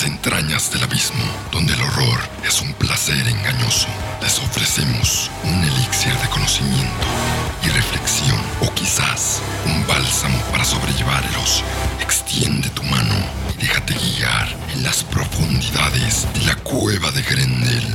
las entrañas del abismo, donde el horror es un placer engañoso, les ofrecemos un elixir de conocimiento y reflexión, o quizás un bálsamo para sobrellevar el oso. Extiende tu mano y déjate guiar en las profundidades de la cueva de Grendel.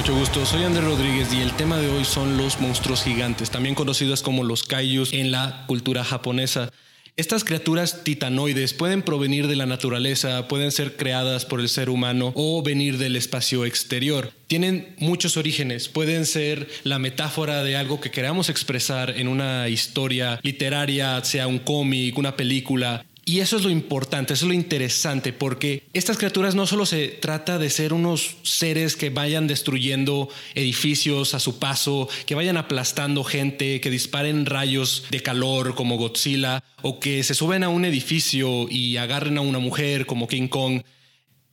Mucho gusto, soy Andrés Rodríguez y el tema de hoy son los monstruos gigantes, también conocidos como los kaijus en la cultura japonesa. Estas criaturas titanoides pueden provenir de la naturaleza, pueden ser creadas por el ser humano o venir del espacio exterior. Tienen muchos orígenes, pueden ser la metáfora de algo que queramos expresar en una historia literaria, sea un cómic, una película, y eso es lo importante, eso es lo interesante, porque estas criaturas no solo se trata de ser unos seres que vayan destruyendo edificios a su paso, que vayan aplastando gente, que disparen rayos de calor como Godzilla, o que se suben a un edificio y agarren a una mujer como King Kong.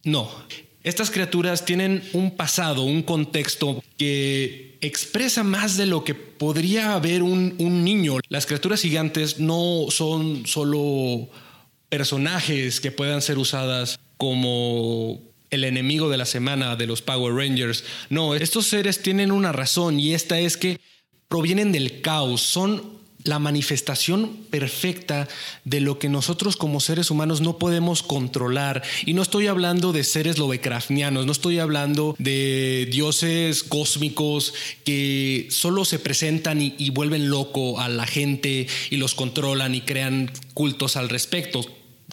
No, estas criaturas tienen un pasado, un contexto que expresa más de lo que podría haber un, un niño. Las criaturas gigantes no son solo personajes que puedan ser usadas como el enemigo de la semana de los Power Rangers. No, estos seres tienen una razón y esta es que provienen del caos, son la manifestación perfecta de lo que nosotros como seres humanos no podemos controlar. Y no estoy hablando de seres lovecraftianos, no estoy hablando de dioses cósmicos que solo se presentan y, y vuelven loco a la gente y los controlan y crean cultos al respecto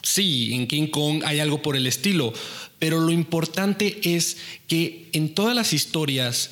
sí, en King Kong hay algo por el estilo, pero lo importante es que en todas las historias,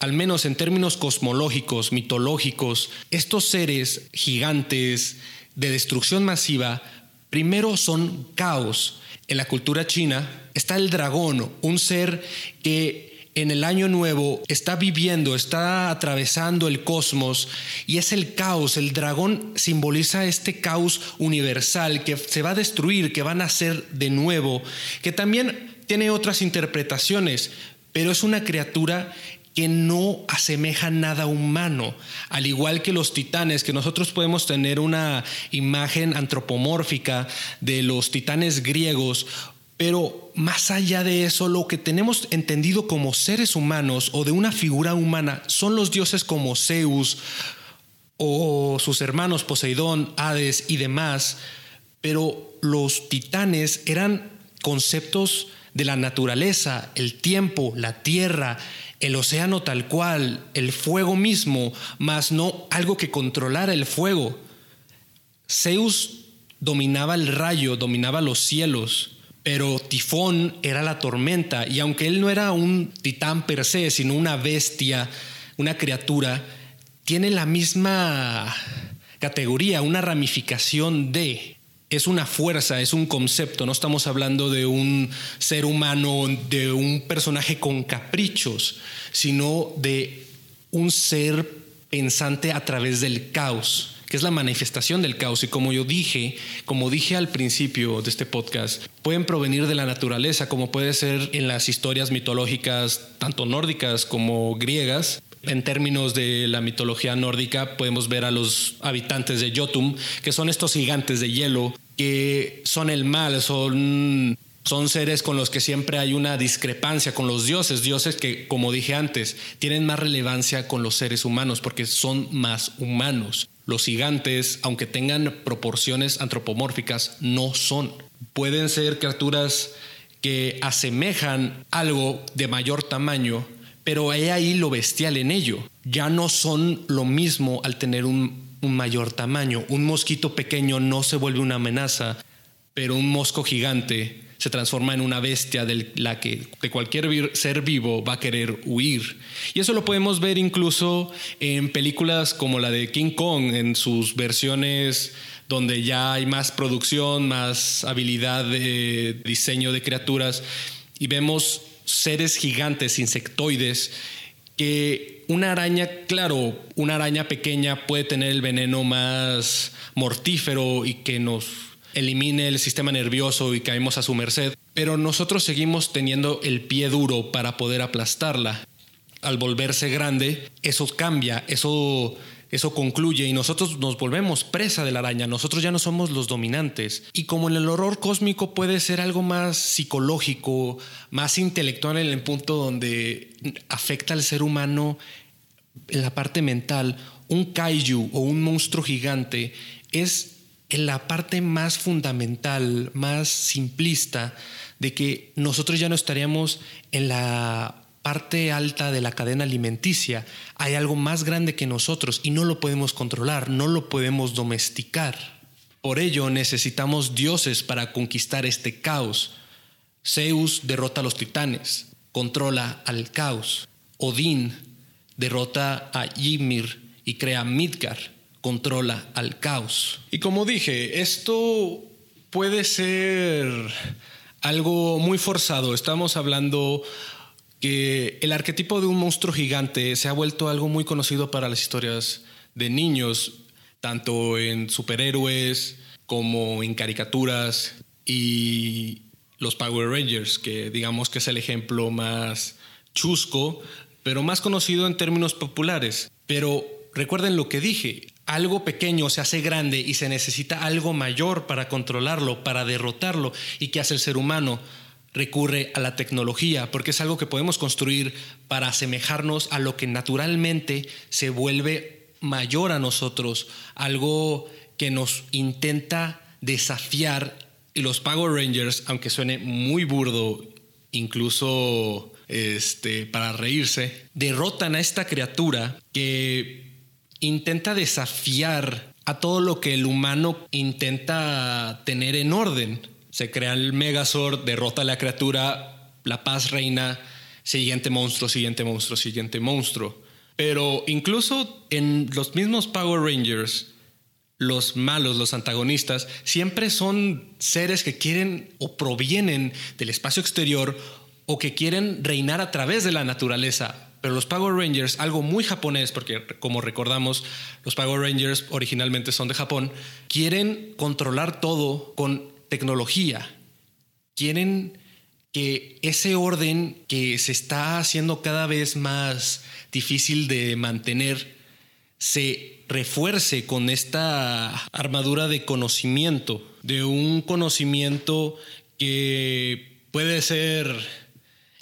al menos en términos cosmológicos, mitológicos, estos seres gigantes de destrucción masiva, primero son caos. En la cultura china está el dragón, un ser que en el año nuevo está viviendo, está atravesando el cosmos y es el caos. El dragón simboliza este caos universal que se va a destruir, que va a nacer de nuevo, que también tiene otras interpretaciones, pero es una criatura que no asemeja nada humano, al igual que los titanes, que nosotros podemos tener una imagen antropomórfica de los titanes griegos pero más allá de eso, lo que tenemos entendido como seres humanos o de una figura humana son los dioses como Zeus o sus hermanos Poseidón, Hades y demás. Pero los titanes eran conceptos de la naturaleza, el tiempo, la tierra, el océano tal cual, el fuego mismo, más no algo que controlara el fuego. Zeus dominaba el rayo, dominaba los cielos pero Tifón era la tormenta y aunque él no era un titán per se, sino una bestia, una criatura, tiene la misma categoría, una ramificación de. Es una fuerza, es un concepto, no estamos hablando de un ser humano, de un personaje con caprichos, sino de un ser pensante a través del caos que es la manifestación del caos. Y como yo dije, como dije al principio de este podcast, pueden provenir de la naturaleza, como puede ser en las historias mitológicas, tanto nórdicas como griegas. En términos de la mitología nórdica, podemos ver a los habitantes de Jotun, que son estos gigantes de hielo, que son el mal, son son seres con los que siempre hay una discrepancia con los dioses, dioses que, como dije antes, tienen más relevancia con los seres humanos porque son más humanos. Los gigantes, aunque tengan proporciones antropomórficas, no son. Pueden ser criaturas que asemejan algo de mayor tamaño, pero hay ahí lo bestial en ello. Ya no son lo mismo al tener un, un mayor tamaño. Un mosquito pequeño no se vuelve una amenaza, pero un mosco gigante se transforma en una bestia de la que de cualquier ser vivo va a querer huir. Y eso lo podemos ver incluso en películas como la de King Kong, en sus versiones donde ya hay más producción, más habilidad de diseño de criaturas, y vemos seres gigantes, insectoides, que una araña, claro, una araña pequeña puede tener el veneno más mortífero y que nos elimine el sistema nervioso y caemos a su merced. pero nosotros seguimos teniendo el pie duro para poder aplastarla. Al volverse grande, eso cambia, eso eso concluye y nosotros nos volvemos presa de la araña, nosotros ya no somos los dominantes. Y como en el horror cósmico puede ser algo más psicológico, más intelectual en el punto donde afecta al ser humano en la parte mental, un kaiju o un monstruo gigante es en la parte más fundamental, más simplista, de que nosotros ya no estaríamos en la parte alta de la cadena alimenticia, hay algo más grande que nosotros y no lo podemos controlar, no lo podemos domesticar. Por ello necesitamos dioses para conquistar este caos. Zeus derrota a los titanes, controla al caos. Odín derrota a Ymir y crea Midgar, controla al caos. Y como dije, esto puede ser algo muy forzado. Estamos hablando que el arquetipo de un monstruo gigante se ha vuelto algo muy conocido para las historias de niños, tanto en superhéroes como en caricaturas y los Power Rangers, que digamos que es el ejemplo más chusco, pero más conocido en términos populares. Pero recuerden lo que dije, algo pequeño se hace grande y se necesita algo mayor para controlarlo, para derrotarlo. ¿Y qué hace el ser humano? recurre a la tecnología, porque es algo que podemos construir para asemejarnos a lo que naturalmente se vuelve mayor a nosotros, algo que nos intenta desafiar. Y los Power Rangers, aunque suene muy burdo, incluso este, para reírse, derrotan a esta criatura que intenta desafiar a todo lo que el humano intenta tener en orden. Se crea el Megazord, derrota a la criatura, la paz reina, siguiente monstruo, siguiente monstruo, siguiente monstruo. Pero incluso en los mismos Power Rangers, los malos, los antagonistas, siempre son seres que quieren o provienen del espacio exterior o que quieren reinar a través de la naturaleza. Pero los Power Rangers, algo muy japonés, porque como recordamos, los Power Rangers originalmente son de Japón, quieren controlar todo con tecnología. Quieren que ese orden que se está haciendo cada vez más difícil de mantener se refuerce con esta armadura de conocimiento, de un conocimiento que puede ser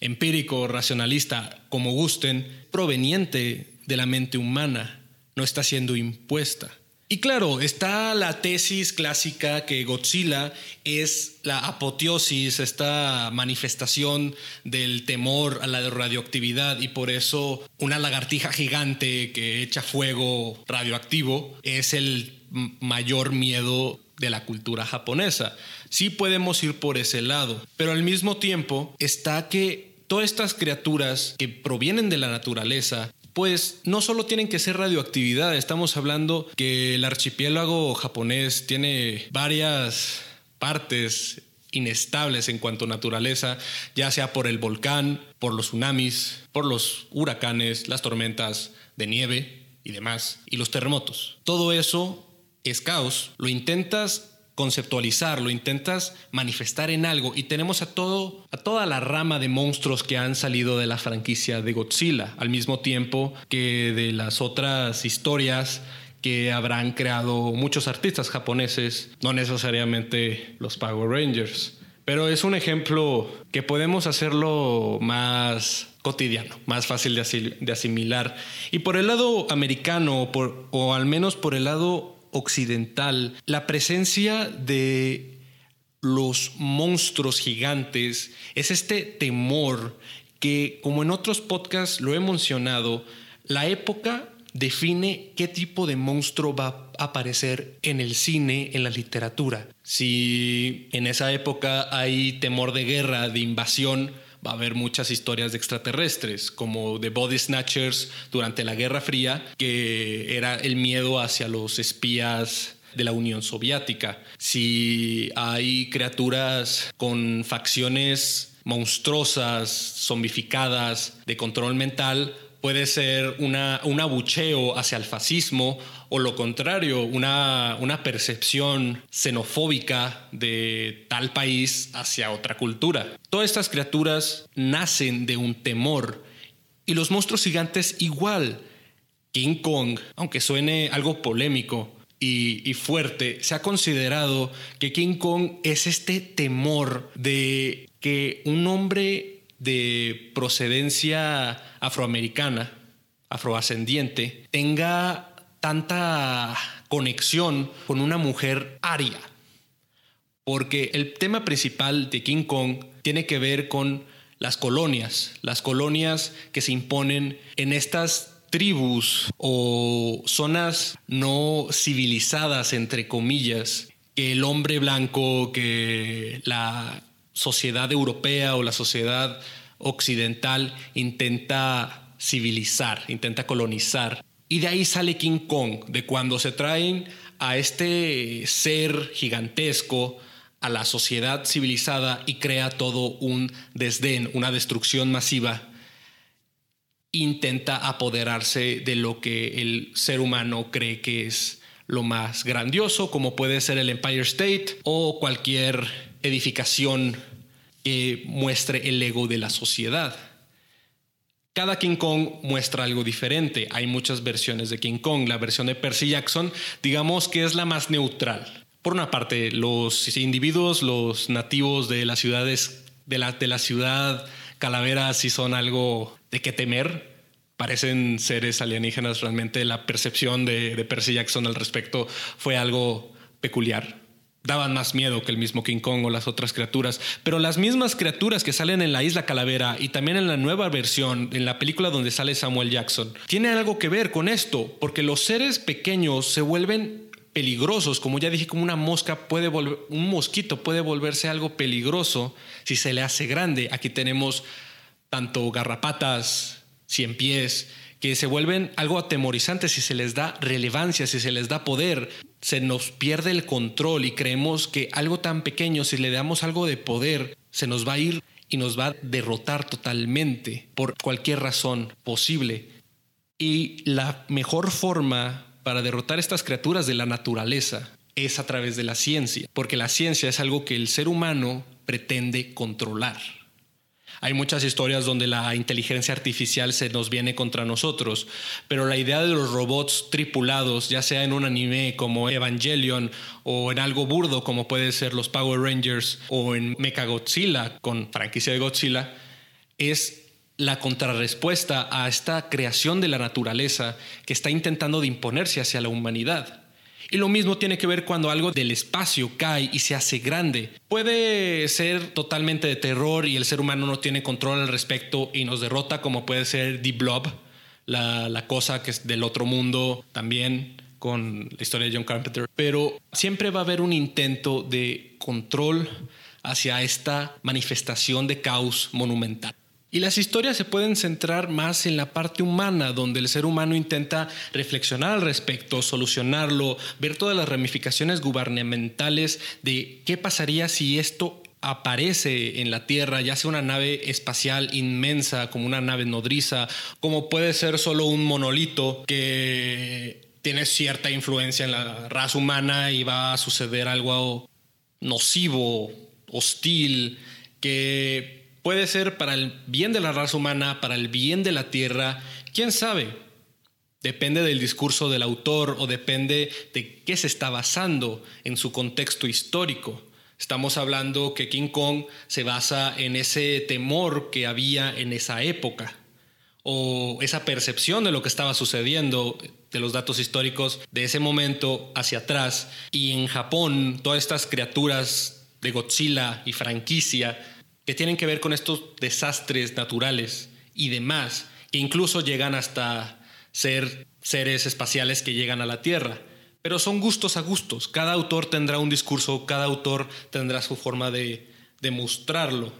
empírico, racionalista, como gusten, proveniente de la mente humana, no está siendo impuesta. Y claro, está la tesis clásica que Godzilla es la apoteosis, esta manifestación del temor a la radioactividad y por eso una lagartija gigante que echa fuego radioactivo es el mayor miedo de la cultura japonesa. Sí podemos ir por ese lado, pero al mismo tiempo está que todas estas criaturas que provienen de la naturaleza pues no solo tienen que ser radioactividad, estamos hablando que el archipiélago japonés tiene varias partes inestables en cuanto a naturaleza, ya sea por el volcán, por los tsunamis, por los huracanes, las tormentas de nieve y demás, y los terremotos. Todo eso es caos. Lo intentas conceptualizarlo, intentas manifestar en algo y tenemos a todo a toda la rama de monstruos que han salido de la franquicia de Godzilla, al mismo tiempo que de las otras historias que habrán creado muchos artistas japoneses, no necesariamente los Power Rangers. Pero es un ejemplo que podemos hacerlo más cotidiano, más fácil de, asimilar. Y por el lado americano, o al menos por el lado occidental, la presencia de los monstruos gigantes es este temor que, como en otros podcasts lo he mencionado, la época define qué tipo de monstruo va a aparecer en el cine, en la literatura. Si en esa época hay temor de guerra, de invasión, a haber muchas historias de extraterrestres, como de Body Snatchers durante la Guerra Fría, que era el miedo hacia los espías de la Unión Soviética. Si hay criaturas con facciones monstruosas, zombificadas, de control mental, puede ser una, un abucheo hacia el fascismo o lo contrario, una, una percepción xenofóbica de tal país hacia otra cultura. Todas estas criaturas nacen de un temor y los monstruos gigantes igual. King Kong, aunque suene algo polémico, y, y, fuerte, se ha considerado que King Kong es este temor de que un hombre de procedencia afroamericana, afroascendiente, tenga tanta conexión con una mujer aria. Porque el tema principal de King Kong tiene que ver con las colonias, las colonias que se imponen en estas tribus o zonas no civilizadas, entre comillas, que el hombre blanco, que la sociedad europea o la sociedad occidental intenta civilizar, intenta colonizar. Y de ahí sale King Kong, de cuando se traen a este ser gigantesco a la sociedad civilizada y crea todo un desdén, una destrucción masiva, intenta apoderarse de lo que el ser humano cree que es lo más grandioso, como puede ser el Empire State o cualquier edificación que muestre el ego de la sociedad. Cada King Kong muestra algo diferente. Hay muchas versiones de King Kong. La versión de Percy Jackson, digamos que es la más neutral. Por una parte, los individuos, los nativos de las ciudades, de la, de la ciudad Calavera, sí son algo de qué temer. Parecen seres alienígenas. Realmente la percepción de, de Percy Jackson al respecto fue algo peculiar daban más miedo que el mismo King Kong o las otras criaturas. Pero las mismas criaturas que salen en la isla Calavera y también en la nueva versión, en la película donde sale Samuel Jackson, tiene algo que ver con esto, porque los seres pequeños se vuelven peligrosos, como ya dije, como una mosca puede volver, un mosquito puede volverse algo peligroso si se le hace grande. Aquí tenemos tanto garrapatas, cien pies, que se vuelven algo atemorizantes si se les da relevancia, si se les da poder se nos pierde el control y creemos que algo tan pequeño, si le damos algo de poder, se nos va a ir y nos va a derrotar totalmente por cualquier razón posible. Y la mejor forma para derrotar estas criaturas de la naturaleza es a través de la ciencia, porque la ciencia es algo que el ser humano pretende controlar. Hay muchas historias donde la inteligencia artificial se nos viene contra nosotros, pero la idea de los robots tripulados, ya sea en un anime como Evangelion o en algo burdo como puede ser los Power Rangers o en Mechagodzilla con franquicia de Godzilla, es la contrarrespuesta a esta creación de la naturaleza que está intentando de imponerse hacia la humanidad. Y lo mismo tiene que ver cuando algo del espacio cae y se hace grande. Puede ser totalmente de terror y el ser humano no tiene control al respecto y nos derrota, como puede ser The Blob, la, la cosa que es del otro mundo también con la historia de John Carpenter. Pero siempre va a haber un intento de control hacia esta manifestación de caos monumental. Y las historias se pueden centrar más en la parte humana, donde el ser humano intenta reflexionar al respecto, solucionarlo, ver todas las ramificaciones gubernamentales de qué pasaría si esto aparece en la Tierra, ya sea una nave espacial inmensa como una nave nodriza, como puede ser solo un monolito que tiene cierta influencia en la raza humana y va a suceder algo nocivo, hostil, que Puede ser para el bien de la raza humana, para el bien de la tierra, quién sabe. Depende del discurso del autor o depende de qué se está basando en su contexto histórico. Estamos hablando que King Kong se basa en ese temor que había en esa época o esa percepción de lo que estaba sucediendo, de los datos históricos de ese momento hacia atrás. Y en Japón, todas estas criaturas de Godzilla y franquicia que tienen que ver con estos desastres naturales y demás, que incluso llegan hasta ser seres espaciales que llegan a la Tierra. Pero son gustos a gustos. Cada autor tendrá un discurso, cada autor tendrá su forma de, de mostrarlo.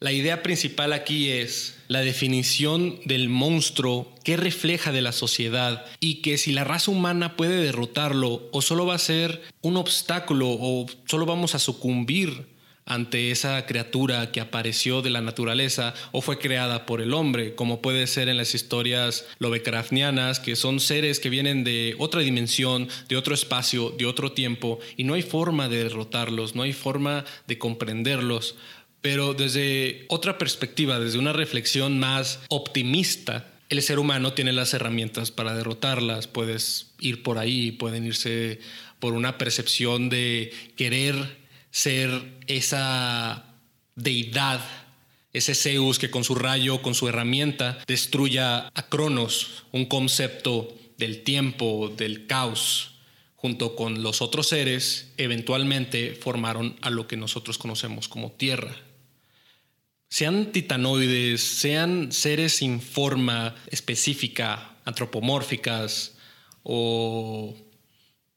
La idea principal aquí es la definición del monstruo que refleja de la sociedad y que si la raza humana puede derrotarlo o solo va a ser un obstáculo o solo vamos a sucumbir ante esa criatura que apareció de la naturaleza o fue creada por el hombre, como puede ser en las historias lovecraftianas, que son seres que vienen de otra dimensión, de otro espacio, de otro tiempo, y no hay forma de derrotarlos, no hay forma de comprenderlos. Pero desde otra perspectiva, desde una reflexión más optimista, el ser humano tiene las herramientas para derrotarlas. Puedes ir por ahí, pueden irse por una percepción de querer ser esa deidad, ese Zeus que con su rayo, con su herramienta, destruya a Cronos, un concepto del tiempo, del caos, junto con los otros seres, eventualmente formaron a lo que nosotros conocemos como Tierra. Sean titanoides, sean seres sin forma específica, antropomórficas o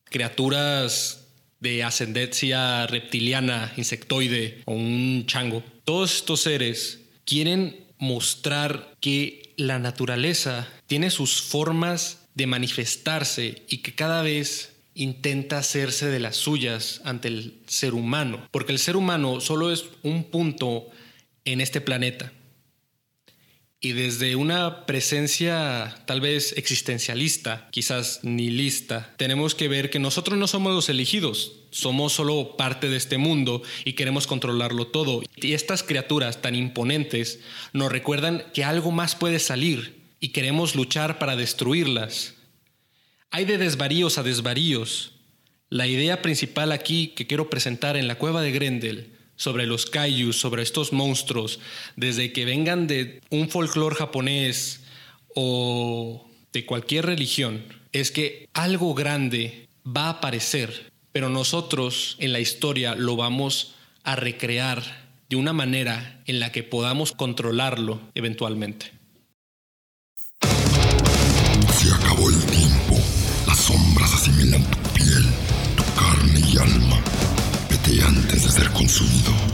criaturas de ascendencia reptiliana, insectoide o un chango. Todos estos seres quieren mostrar que la naturaleza tiene sus formas de manifestarse y que cada vez intenta hacerse de las suyas ante el ser humano, porque el ser humano solo es un punto en este planeta. Y desde una presencia tal vez existencialista, quizás nihilista, tenemos que ver que nosotros no somos los elegidos, somos solo parte de este mundo y queremos controlarlo todo. Y estas criaturas tan imponentes nos recuerdan que algo más puede salir y queremos luchar para destruirlas. Hay de desvaríos a desvaríos. La idea principal aquí que quiero presentar en la cueva de Grendel sobre los kaijus, sobre estos monstruos, desde que vengan de un folclore japonés o de cualquier religión, es que algo grande va a aparecer, pero nosotros en la historia lo vamos a recrear de una manera en la que podamos controlarlo eventualmente. Consumido,